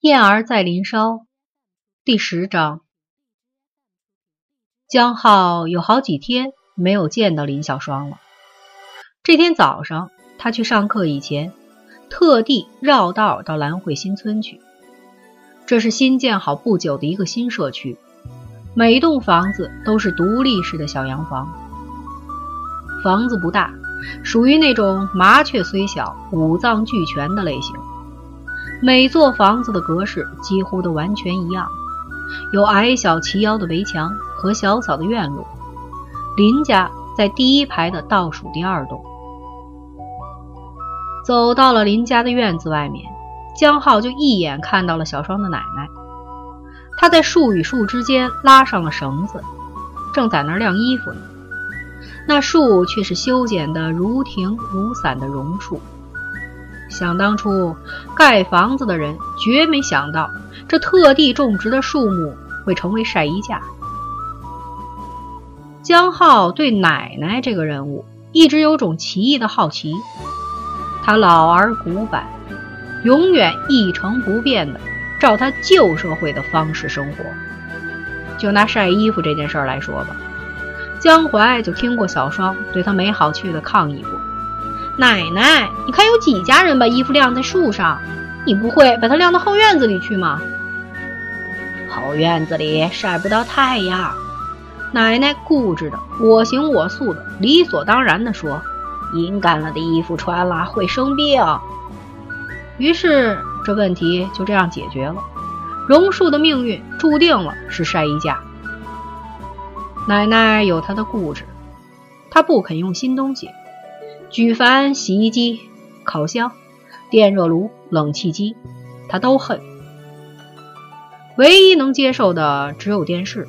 燕儿在林梢，第十章。江浩有好几天没有见到林小双了。这天早上，他去上课以前，特地绕道到兰汇新村去。这是新建好不久的一个新社区，每栋房子都是独立式的小洋房。房子不大，属于那种麻雀虽小，五脏俱全的类型。每座房子的格式几乎都完全一样，有矮小齐腰的围墙和小小的院落。林家在第一排的倒数第二栋。走到了林家的院子外面，江浩就一眼看到了小双的奶奶。她在树与树之间拉上了绳子，正在那儿晾衣服呢。那树却是修剪的如亭如伞的榕树。想当初，盖房子的人绝没想到，这特地种植的树木会成为晒衣架。江浩对奶奶这个人物一直有种奇异的好奇。他老而古板，永远一成不变的照他旧社会的方式生活。就拿晒衣服这件事儿来说吧，江淮就听过小双对他没好气的抗议过。奶奶，你看有几家人把衣服晾在树上，你不会把它晾到后院子里去吗？后院子里晒不到太阳。奶奶固执的，我行我素的，理所当然的说：“阴干了的衣服穿了会生病。”于是这问题就这样解决了。榕树的命运注定了是晒衣架。奶奶有她的固执，她不肯用新东西。举凡洗衣机、烤箱、电热炉、冷气机，他都恨。唯一能接受的只有电视。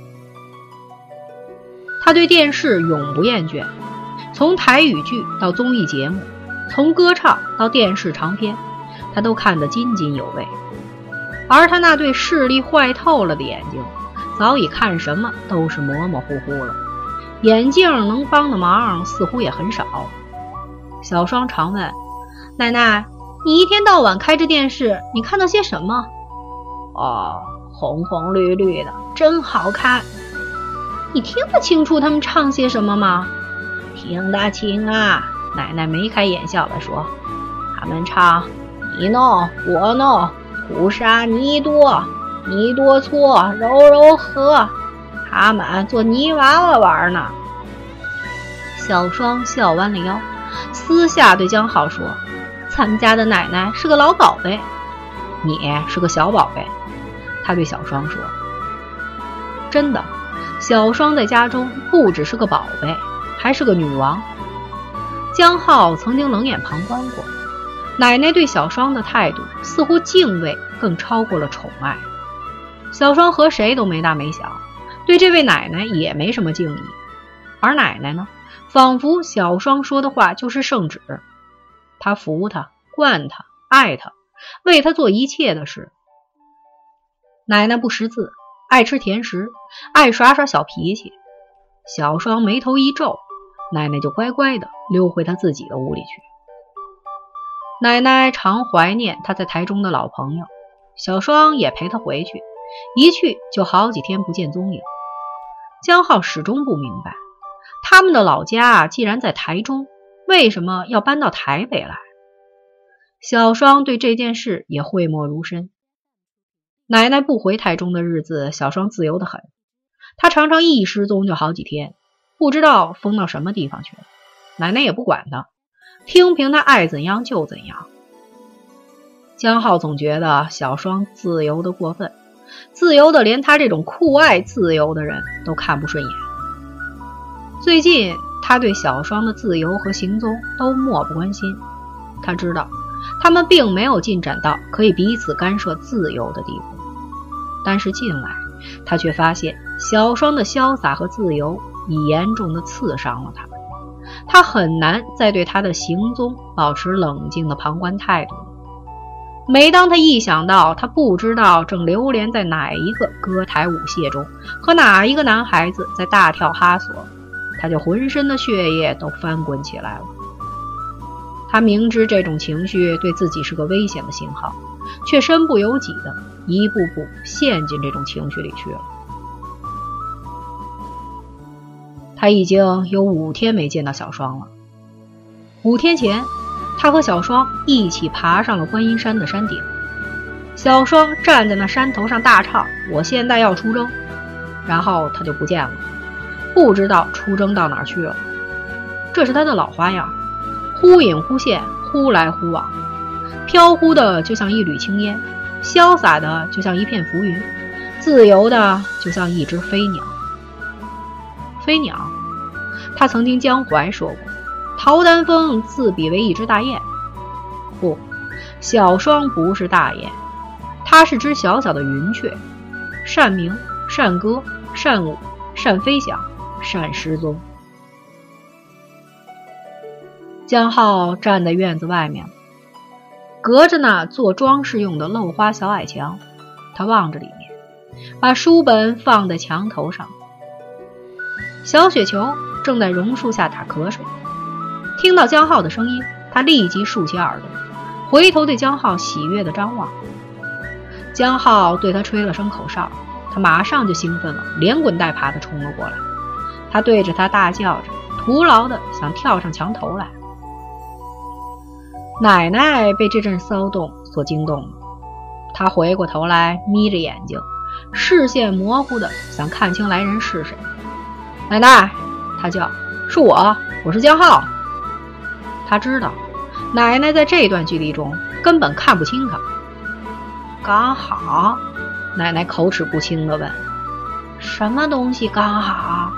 他对电视永不厌倦，从台语剧到综艺节目，从歌唱到电视长片，他都看得津津有味。而他那对视力坏透了的眼睛，早已看什么都是模模糊糊了。眼镜能帮的忙似乎也很少。小双常问：“奶奶，你一天到晚开着电视，你看到些什么？”“哦，红红绿绿的，真好看。”“你听得清楚他们唱些什么吗？”“听得清啊。”奶奶眉开眼笑地说：“他们唱你弄我弄，哭沙泥多，泥多搓揉揉和，他们做泥娃娃玩呢。”小双笑弯了腰。私下对江浩说：“咱们家的奶奶是个老宝贝，你是个小宝贝。”他对小双说：“真的，小双在家中不只是个宝贝，还是个女王。”江浩曾经冷眼旁观过，奶奶对小双的态度似乎敬畏更超过了宠爱。小双和谁都没大没小，对这位奶奶也没什么敬意，而奶奶呢？仿佛小双说的话就是圣旨，他服他、惯他、爱他，为他做一切的事。奶奶不识字，爱吃甜食，爱耍耍小脾气。小双眉头一皱，奶奶就乖乖的溜回她自己的屋里去。奶奶常怀念她在台中的老朋友，小双也陪她回去，一去就好几天不见踪影。江浩始终不明白。他们的老家既然在台中，为什么要搬到台北来？小双对这件事也讳莫如深。奶奶不回台中的日子，小双自由的很。她常常一失踪就好几天，不知道疯到什么地方去了。奶奶也不管他，听凭他爱怎样就怎样。江浩总觉得小双自由的过分，自由的连他这种酷爱自由的人都看不顺眼。最近，他对小双的自由和行踪都漠不关心。他知道，他们并没有进展到可以彼此干涉自由的地步。但是近来，他却发现小双的潇洒和自由已严重的刺伤了他。他很难再对他的行踪保持冷静的旁观态度。每当他一想到他不知道正流连在哪一个歌台舞榭中，和哪一个男孩子在大跳哈索，他就浑身的血液都翻滚起来了。他明知这种情绪对自己是个危险的信号，却身不由己的一步步陷进这种情绪里去了。他已经有五天没见到小双了。五天前，他和小双一起爬上了观音山的山顶。小双站在那山头上大唱：“我现在要出征。”然后他就不见了，不知道出征到哪儿去了。这是他的老花样。忽隐忽现，忽来忽往，飘忽的就像一缕青烟，潇洒的就像一片浮云，自由的就像一只飞鸟。飞鸟，他曾听江淮说过，陶丹峰自比为一只大雁。不，小双不是大雁，它是只小小的云雀，善鸣，善歌，善舞，善飞翔，善失踪。江浩站在院子外面，隔着那做装饰用的漏花小矮墙，他望着里面，把书本放在墙头上。小雪球正在榕树下打瞌睡，听到江浩的声音，他立即竖起耳朵，回头对江浩喜悦地张望。江浩对他吹了声口哨，他马上就兴奋了，连滚带爬地冲了过来。他对着他大叫着，徒劳地想跳上墙头来。奶奶被这阵骚动所惊动了，她回过头来，眯着眼睛，视线模糊的想看清来人是谁。奶奶，她叫：“是我，我是江浩。”他知道，奶奶在这段距离中根本看不清他。刚好，奶奶口齿不清的问：“什么东西刚好？”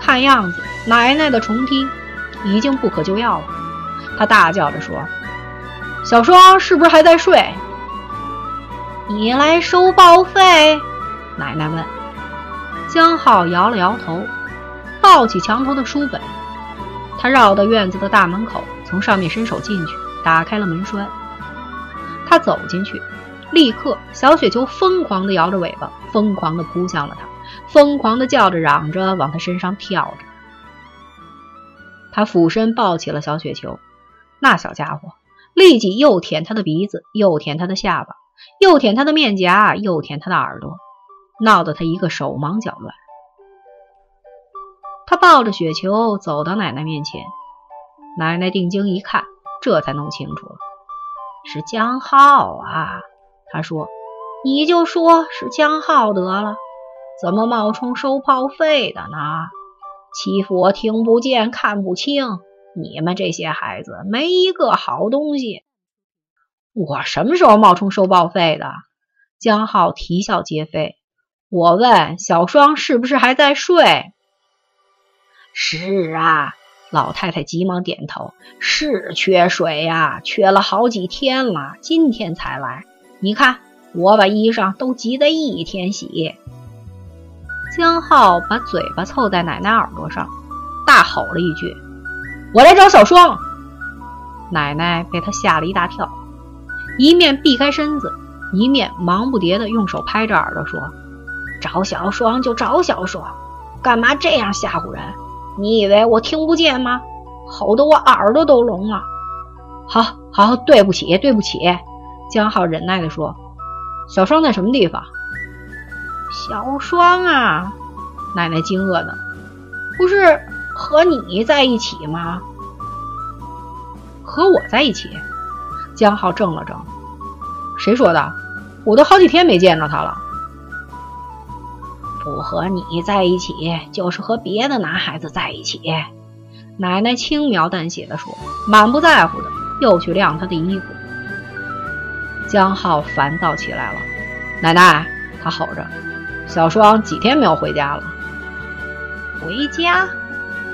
看样子，奶奶的重听已经不可救药了。他大叫着说。小双是不是还在睡？你来收报废？奶奶问。江浩摇了摇头，抱起墙头的书本。他绕到院子的大门口，从上面伸手进去，打开了门栓。他走进去，立刻小雪球疯狂地摇着尾巴，疯狂地扑向了他，疯狂地叫着嚷着往他身上跳着。他俯身抱起了小雪球，那小家伙。立即又舔他的鼻子，又舔他的下巴，又舔他的面颊，又舔他的耳朵，闹得他一个手忙脚乱。他抱着雪球走到奶奶面前，奶奶定睛一看，这才弄清楚了，是江浩啊。他说：“你就说是江浩得了，怎么冒充收炮费的呢？欺负我听不见看不清。”你们这些孩子没一个好东西。我什么时候冒充收报废的？江浩啼笑皆非。我问小双是不是还在睡？是啊，老太太急忙点头。是缺水呀，缺了好几天了，今天才来。你看，我把衣裳都急得一天洗。江浩把嘴巴凑在奶奶耳朵上，大吼了一句。我来找小双，奶奶被他吓了一大跳，一面避开身子，一面忙不迭地用手拍着耳朵说：“找小双就找小双，干嘛这样吓唬人？你以为我听不见吗？吼得我耳朵都聋了。”好好，对不起，对不起。江浩忍耐地说：“小双在什么地方？”小双啊，奶奶惊愕的，不是。和你在一起吗？和我在一起？江浩怔了怔，谁说的？我都好几天没见着他了。不和你在一起，就是和别的男孩子在一起。奶奶轻描淡写的说，满不在乎的又去晾他的衣服。江浩烦躁起来了。奶奶，他吼着，小双几天没有回家了。回家？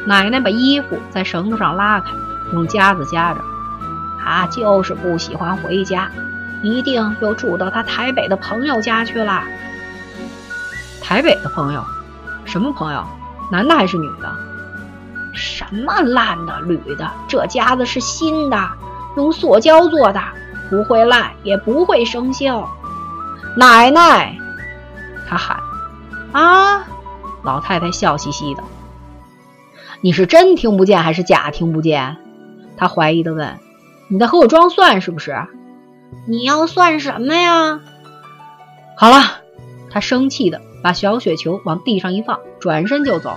奶奶把衣服在绳子上拉开，用夹子夹着。他就是不喜欢回家，一定又住到他台北的朋友家去了。台北的朋友？什么朋友？男的还是女的？什么烂的、铝的？这夹子是新的，用塑胶做的，不会烂，也不会生锈。奶奶，他喊：“啊！”老太太笑嘻嘻的。你是真听不见还是假听不见？她怀疑的问。你在和我装蒜是不是？你要算什么呀？好了，她生气的把小雪球往地上一放，转身就走。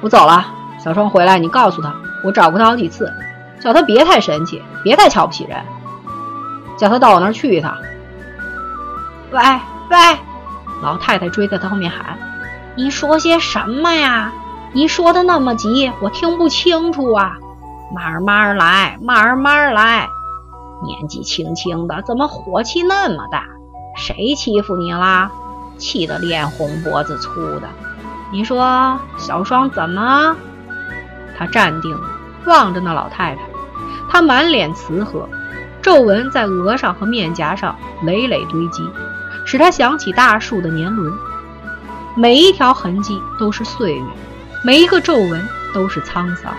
我走了，小双回来，你告诉他，我找过他好几次，叫他别太神气，别太瞧不起人，叫他到我那儿去一趟。喂喂，老太太追在他后面喊：“你说些什么呀？你说的那么急，我听不清楚啊！慢慢来，慢慢来。年纪轻轻的，怎么火气那么大？谁欺负你啦？气得脸红脖子粗的。你说小双怎么？”他站定，望着那老太太，他满脸慈和，皱纹在额上和面颊上累累堆积。使他想起大树的年轮，每一条痕迹都是岁月，每一个皱纹都是沧桑。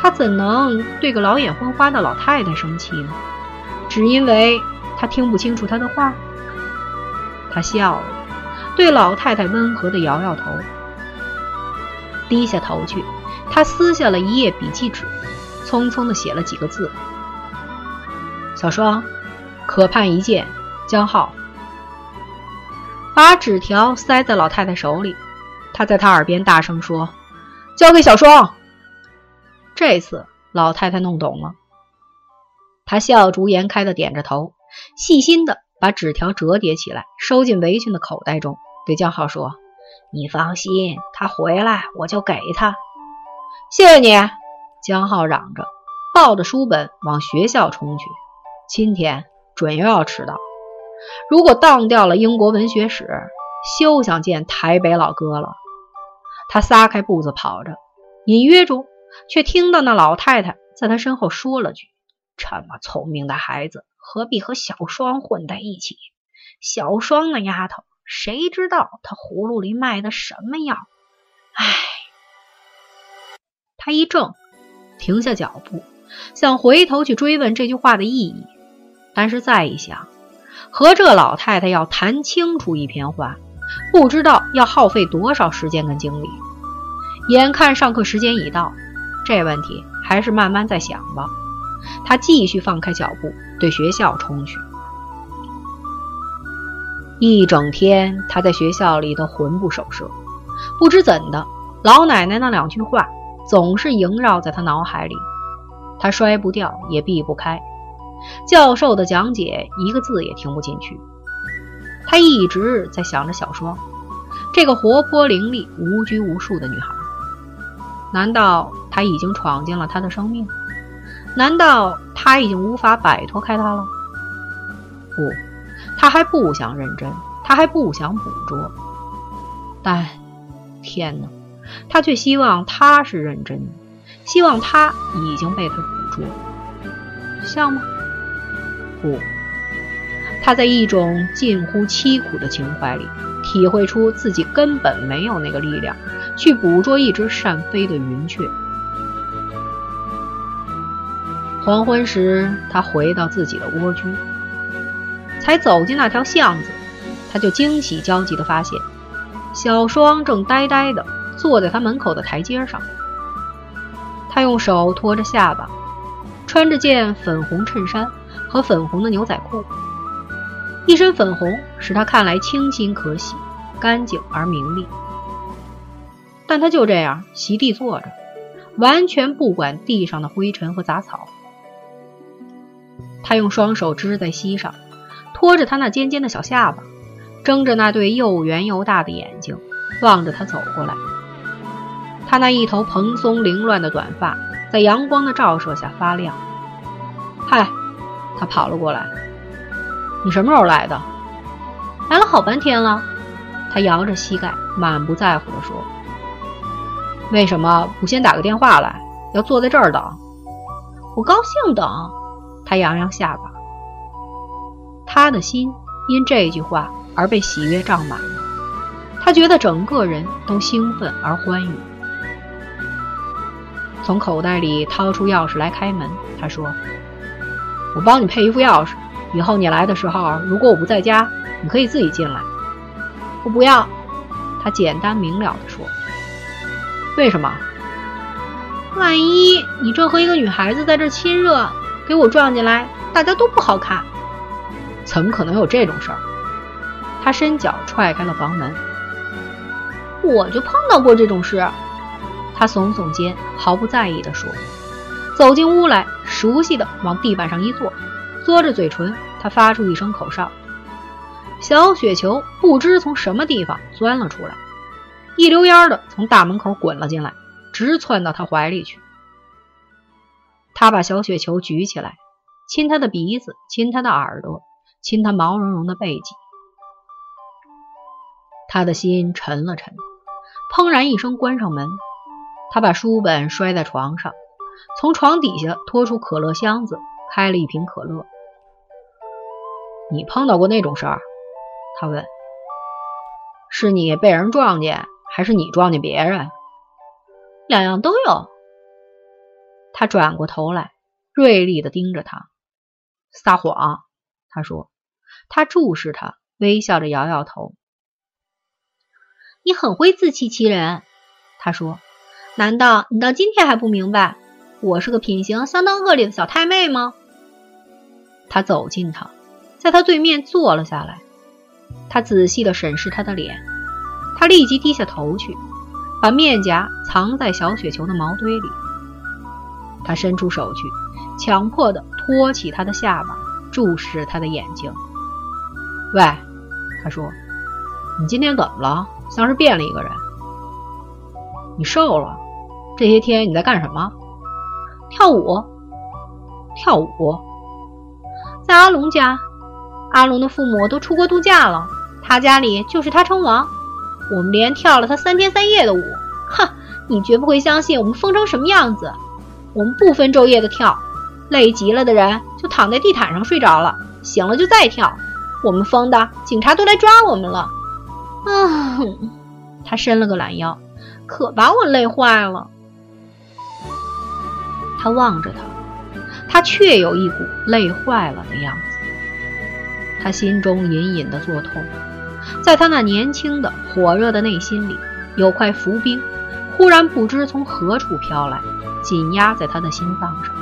他怎能对个老眼昏花的老太太生气呢？只因为他听不清楚她的话。他笑了，对老太太温和地摇摇头，低下头去。他撕下了一页笔记纸，匆匆地写了几个字：“小双，可盼一见。”江浩把纸条塞在老太太手里，他在她耳边大声说：“交给小双。”这次老太太弄懂了，她笑逐颜开的点着头，细心的把纸条折叠起来，收进围裙的口袋中，对江浩说：“你放心，他回来我就给他。”谢谢你，江浩嚷着，抱着书本往学校冲去。今天准又要迟到。如果当掉了英国文学史，休想见台北老哥了。他撒开步子跑着，隐约中却听到那老太太在他身后说了句：“这么聪明的孩子，何必和小双混在一起？小双那丫头，谁知道她葫芦里卖的什么药？”唉，他一怔，停下脚步，想回头去追问这句话的意义，但是再一想。和这老太太要谈清楚一篇话，不知道要耗费多少时间跟精力。眼看上课时间已到，这问题还是慢慢再想吧。他继续放开脚步，对学校冲去。一整天，他在学校里都魂不守舍，不知怎的，老奶奶那两句话总是萦绕在他脑海里，他摔不掉，也避不开。教授的讲解一个字也听不进去，他一直在想着小双，这个活泼伶俐、无拘无束的女孩。难道她已经闯进了他的生命？难道他已经无法摆脱开她了？不，他还不想认真，他还不想捕捉。但，天哪，他却希望他是认真的，希望他已经被他捕捉，像吗？不，他在一种近乎凄苦的情怀里，体会出自己根本没有那个力量去捕捉一只善飞的云雀。黄昏时，他回到自己的蜗居，才走进那条巷子，他就惊喜焦急地发现，小双正呆呆地坐在他门口的台阶上。他用手托着下巴，穿着件粉红衬衫。和粉红的牛仔裤，一身粉红使他看来清新可喜、干净而明丽。但他就这样席地坐着，完全不管地上的灰尘和杂草。他用双手支在膝上，托着他那尖尖的小下巴，睁着那对又圆又大的眼睛，望着他走过来。他那一头蓬松凌乱的短发在阳光的照射下发亮。嗨。他跑了过来，你什么时候来的？来了好半天了。他摇着膝盖，满不在乎地说：“为什么不先打个电话来？要坐在这儿等？我高兴等。”他扬扬下巴，他的心因这句话而被喜悦胀满了，他觉得整个人都兴奋而欢愉。从口袋里掏出钥匙来开门，他说。我帮你配一副钥匙，以后你来的时候，如果我不在家，你可以自己进来。我不要，他简单明了地说。为什么？万一你正和一个女孩子在这亲热，给我撞进来，大家都不好看。怎么可能有这种事儿？他伸脚踹开了房门。我就碰到过这种事。他耸耸肩，毫不在意地说：“走进屋来，熟悉的往地板上一坐，嘬着嘴唇，他发出一声口哨。小雪球不知从什么地方钻了出来，一溜烟的从大门口滚了进来，直窜到他怀里去。他把小雪球举起来，亲他的鼻子，亲他的耳朵，亲他毛茸茸的背脊。他的心沉了沉，砰然一声关上门。他把书本摔在床上，从床底下拖出可乐箱子，开了一瓶可乐。你碰到过那种事儿？他问。是你被人撞见，还是你撞见别人？两样都有。他转过头来，锐利的盯着他。撒谎，他说。他注视他，微笑着摇摇头。你很会自欺欺人，他说。难道你到今天还不明白，我是个品行相当恶劣的小太妹吗？他走近他，在他对面坐了下来。他仔细地审视他的脸，他立即低下头去，把面颊藏在小雪球的毛堆里。他伸出手去，强迫地托起他的下巴，注视他的眼睛。喂，他说：“你今天怎么了？像是变了一个人。你瘦了。”这些天你在干什么？跳舞，跳舞，在阿龙家。阿龙的父母都出国度假了，他家里就是他称王。我们连跳了他三天三夜的舞。哼，你绝不会相信我们疯成什么样子。我们不分昼夜的跳，累极了的人就躺在地毯上睡着了，醒了就再跳。我们疯的，警察都来抓我们了。啊，他伸了个懒腰，可把我累坏了。他望着他，他确有一股累坏了的样子。他心中隐隐的作痛，在他那年轻的火热的内心里，有块浮冰，忽然不知从何处飘来，紧压在他的心脏上。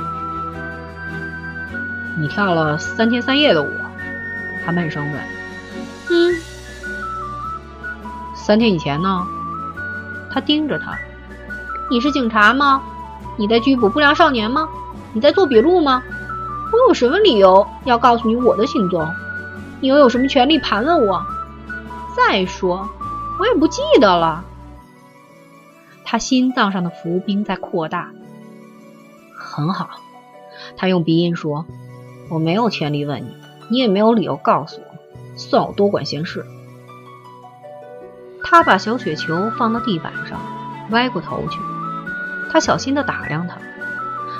你跳了三天三夜的舞，他闷声问。嗯。三天以前呢？他盯着他。你是警察吗？你在拘捕不良少年吗？你在做笔录吗？我有什么理由要告诉你我的行踪？你又有什么权利盘问我？再说，我也不记得了。他心脏上的浮冰在扩大。很好，他用鼻音说：“我没有权利问你，你也没有理由告诉我，算我多管闲事。”他把小雪球放到地板上，歪过头去。他小心地打量他，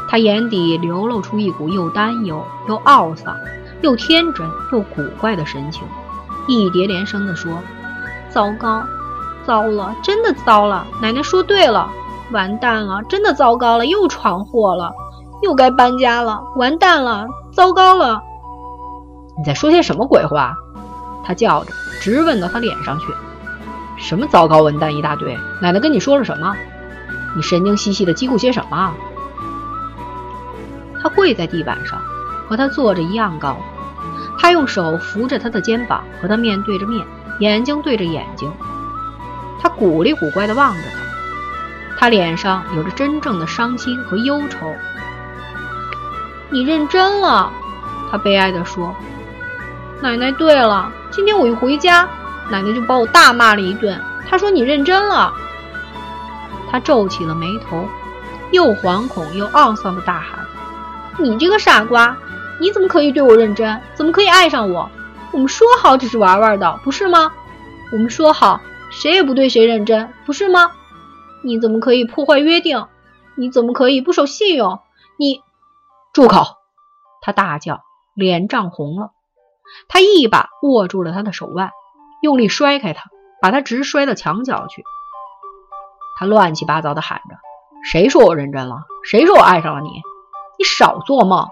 他眼底流露出一股又担忧又懊丧、又天真又古怪的神情，一叠连声地说：“糟糕，糟了，真的糟了！奶奶说对了，完蛋了，真的糟糕了，又闯祸了，又该搬家了，完蛋了，糟糕了！”你在说些什么鬼话？他叫着，直问到他脸上去：“什么糟糕完蛋一大堆？奶奶跟你说了什么？”你神经兮兮的嘀咕些什么？他跪在地板上，和他坐着一样高。他用手扶着他的肩膀，和他面对着面，眼睛对着眼睛。他古里古怪地望着他，他脸上有着真正的伤心和忧愁。你认真了，他悲哀地说。奶奶，对了，今天我一回家，奶奶就把我大骂了一顿。她说你认真了。他皱起了眉头，又惶恐又懊丧的大喊：“你这个傻瓜，你怎么可以对我认真？怎么可以爱上我？我们说好只是玩玩的，不是吗？我们说好谁也不对谁认真，不是吗？你怎么可以破坏约定？你怎么可以不守信用？你住口！”他大叫，脸涨红了。他一把握住了他的手腕，用力摔开他，把他直摔到墙角去。他乱七八糟的喊着：“谁说我认真了？谁说我爱上了你？你少做梦！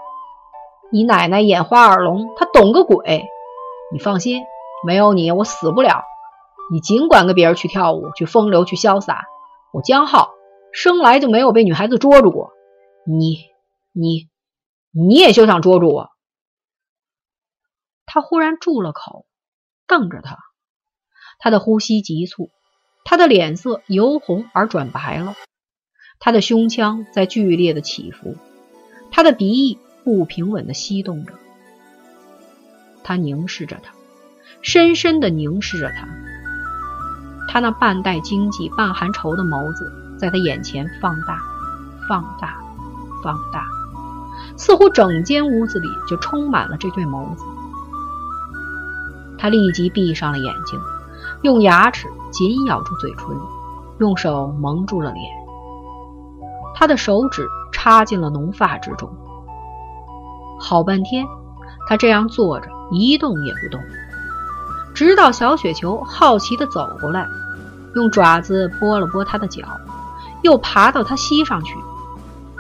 你奶奶眼花耳聋，她懂个鬼！你放心，没有你我死不了。你尽管跟别人去跳舞，去风流，去潇洒。我江浩生来就没有被女孩子捉住过。你、你、你也休想捉住我！他忽然住了口，瞪着他。他的呼吸急促，他的脸色由红而转白了，他的胸腔在剧烈的起伏，他的鼻翼不平稳的吸动着。他凝视着他，深深的凝视着他。他那半带惊悸半含愁的眸子，在他眼前放大、放大、放大，似乎整间屋子里就充满了这对眸子。他立即闭上了眼睛，用牙齿紧咬住嘴唇，用手蒙住了脸。他的手指插进了浓发之中。好半天，他这样坐着，一动也不动。直到小雪球好奇地走过来，用爪子拨了拨他的脚，又爬到他膝上去，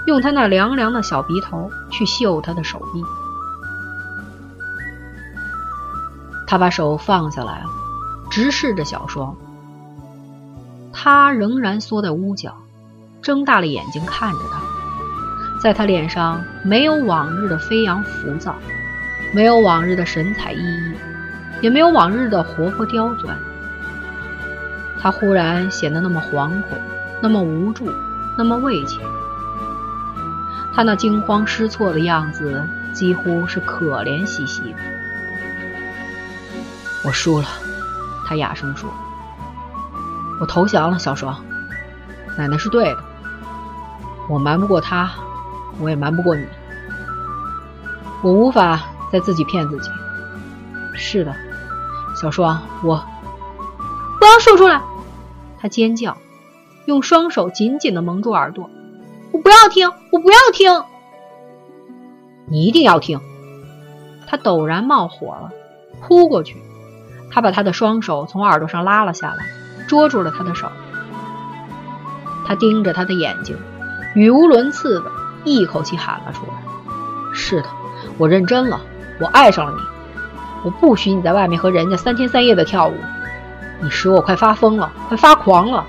用他那凉凉的小鼻头去嗅他的手臂。他把手放下来了，直视着小双。他仍然缩在屋角，睁大了眼睛看着他。在他脸上没有往日的飞扬浮躁，没有往日的神采奕奕。也没有往日的活泼刁钻，他忽然显得那么惶恐，那么无助，那么畏怯。他那惊慌失措的样子，几乎是可怜兮兮的。我输了，他哑声说：“我投降了，小双。奶奶是对的，我瞒不过他，我也瞒不过你。我无法再自己骗自己。是的。”小双，我不要说出来！他尖叫，用双手紧紧的蒙住耳朵。我不要听，我不要听！你一定要听！他陡然冒火了，扑过去。他把他的双手从耳朵上拉了下来，捉住了他的手。他盯着他的眼睛，语无伦次的一口气喊了出来：“是的，我认真了，我爱上了你。”我不许你在外面和人家三天三夜的跳舞，你使我快发疯了，快发狂了。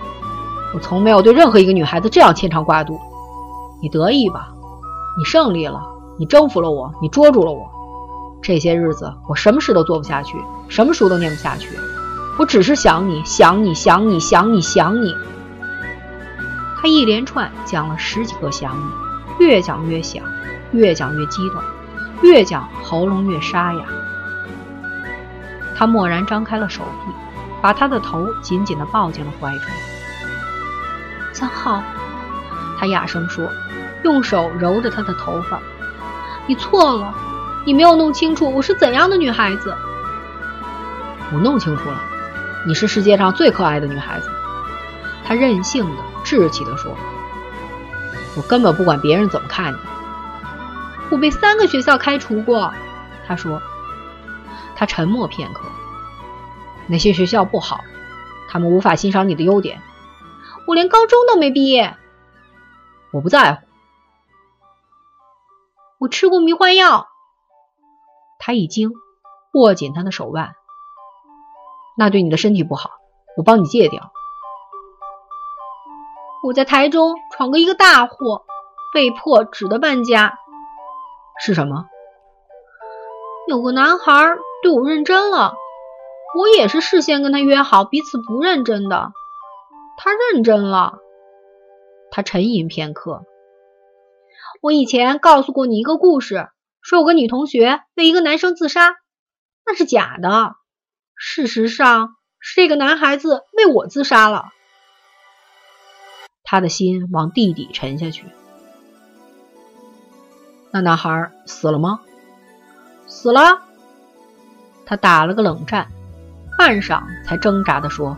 我从没有对任何一个女孩子这样牵肠挂肚。你得意吧？你胜利了，你征服了我，你捉住了我。这些日子我什么事都做不下去，什么书都念不下去，我只是想你，想你，想你，想你，想你。他一连串讲了十几个想你，越讲越想，越讲越激动，越讲喉咙越沙哑。他蓦然张开了手臂，把他的头紧紧地抱进了怀中。三号，他哑声说，用手揉着他的头发：“你错了，你没有弄清楚我是怎样的女孩子。”我弄清楚了，你是世界上最可爱的女孩子。他任性的、稚气地说：“我根本不管别人怎么看你。”我被三个学校开除过，他说。他沉默片刻。那些学校不好，他们无法欣赏你的优点。我连高中都没毕业。我不在乎。我吃过迷幻药。他一惊，握紧他的手腕。那对你的身体不好，我帮你戒掉。我在台中闯过一个大祸，被迫只得搬家。是什么？有个男孩。对我认真了，我也是事先跟他约好彼此不认真的。他认真了，他沉吟片刻。我以前告诉过你一个故事，说有个女同学为一个男生自杀，那是假的。事实上是这个男孩子为我自杀了。他的心往地底沉下去。那男孩死了吗？死了。他打了个冷战，半晌才挣扎地说：“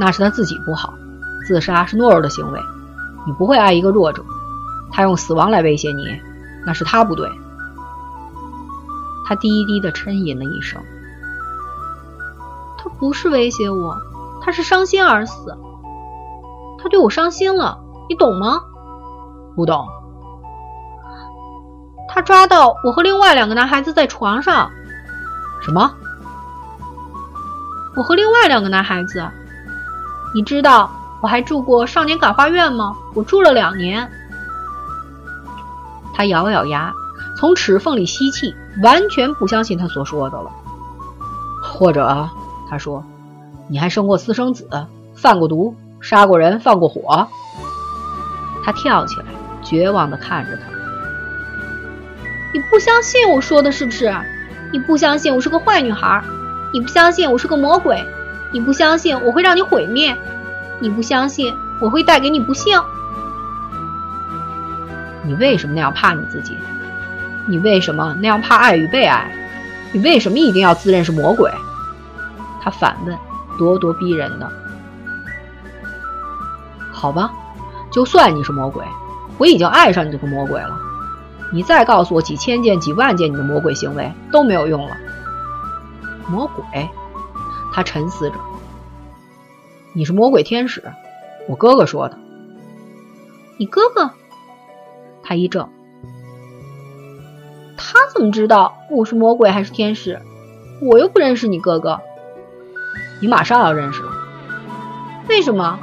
那是他自己不好，自杀是懦弱的行为。你不会爱一个弱者，他用死亡来威胁你，那是他不对。”他低低的呻吟了一声：“他不是威胁我，他是伤心而死。他对我伤心了，你懂吗？不懂。他抓到我和另外两个男孩子在床上。”什么？我和另外两个男孩子，你知道我还住过少年感化院吗？我住了两年。他咬咬牙，从齿缝里吸气，完全不相信他所说的了。或者，他说，你还生过私生子，贩过毒，杀过人，放过火。他跳起来，绝望地看着他。你不相信我说的是不是？你不相信我是个坏女孩？你不相信我是个魔鬼？你不相信我会让你毁灭？你不相信我会带给你不幸？你为什么那样怕你自己？你为什么那样怕爱与被爱？你为什么一定要自认是魔鬼？他反问，咄咄逼人的。好吧，就算你是魔鬼，我已经爱上你这个魔鬼了。你再告诉我几千件、几万件你的魔鬼行为都没有用了。魔鬼，他沉思着。你是魔鬼天使，我哥哥说的。你哥哥？他一怔。他怎么知道我是魔鬼还是天使？我又不认识你哥哥。你马上要认识了。为什么？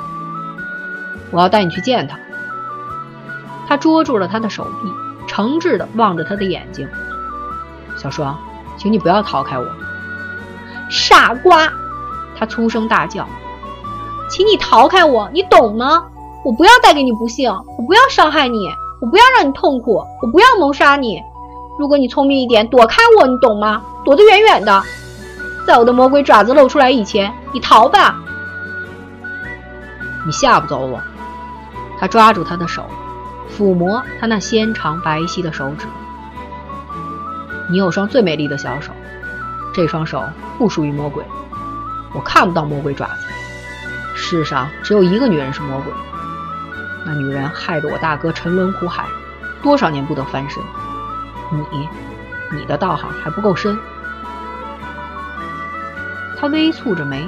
我要带你去见他。他捉住了他的手臂，诚挚的望着他的眼睛。小双，请你不要逃开我。傻瓜！他粗声大叫。请你逃开我，你懂吗？我不要带给你不幸，我不要伤害你，我不要让你痛苦，我不要谋杀你。如果你聪明一点，躲开我，你懂吗？躲得远远的，在我的魔鬼爪子露出来以前，你逃吧。你吓不走我。他抓住他的手，抚摸他那纤长白皙的手指。你有双最美丽的小手，这双手不属于魔鬼，我看不到魔鬼爪子。世上只有一个女人是魔鬼，那女人害得我大哥沉沦苦海，多少年不得翻身。你，你的道行还不够深。他微蹙着眉，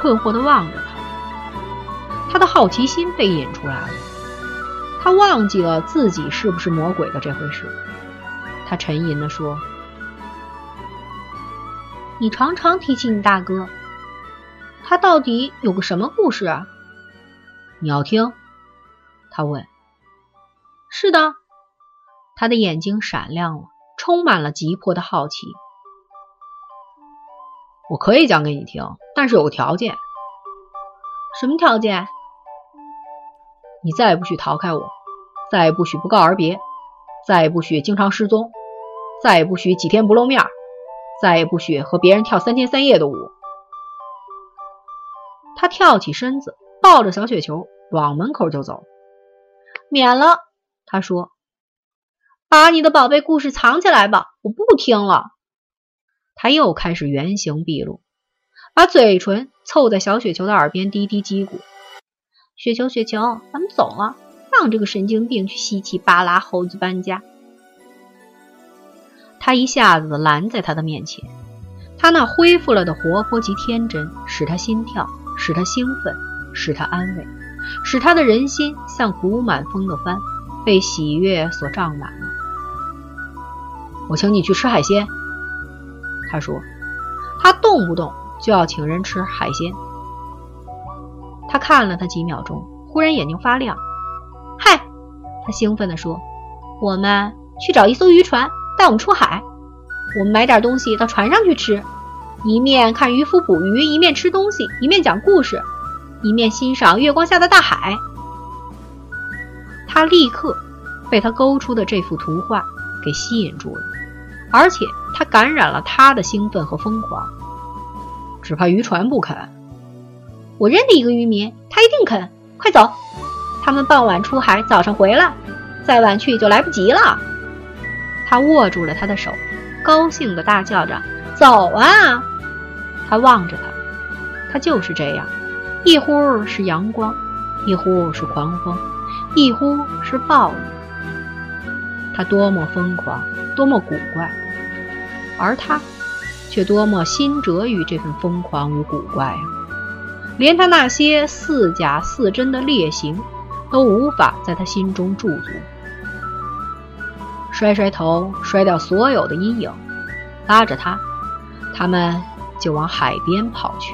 困惑地望着他。他的好奇心被引出来了，他忘记了自己是不是魔鬼的这回事。他沉吟地说：“你常常提起你大哥。”他到底有个什么故事啊？你要听？他问。是的，他的眼睛闪亮了，充满了急迫的好奇。我可以讲给你听，但是有个条件。什么条件？你再也不许逃开我，再也不许不告而别，再也不许经常失踪，再也不许几天不露面，再也不许和别人跳三天三夜的舞。他跳起身子，抱着小雪球往门口就走。免了，他说：“把你的宝贝故事藏起来吧，我不听了。”他又开始原形毕露，把嘴唇凑在小雪球的耳边低低击鼓：“雪球，雪球，咱们走了，让这个神经病去稀奇巴拉猴子搬家。”他一下子拦在他的面前，他那恢复了的活泼及天真，使他心跳。使他兴奋，使他安慰，使他的人心像鼓满风的帆，被喜悦所胀满了。我请你去吃海鲜，他说，他动不动就要请人吃海鲜。他看了他几秒钟，忽然眼睛发亮。嗨，他兴奋地说：“我们去找一艘渔船，带我们出海。我们买点东西到船上去吃。”一面看渔夫捕鱼，一面吃东西，一面讲故事，一面欣赏月光下的大海。他立刻被他勾出的这幅图画给吸引住了，而且他感染了他的兴奋和疯狂。只怕渔船不肯。我认得一个渔民，他一定肯。快走！他们傍晚出海，早上回来，再晚去就来不及了。他握住了他的手，高兴地大叫着：“走啊！”他望着他，他就是这样，一忽是阳光，一忽是狂风，一忽是暴雨。他多么疯狂，多么古怪，而他却多么心折于这份疯狂与古怪啊！连他那些似假似真的劣行，都无法在他心中驻足。摔摔头，摔掉所有的阴影，拉着他，他们。就往海边跑去。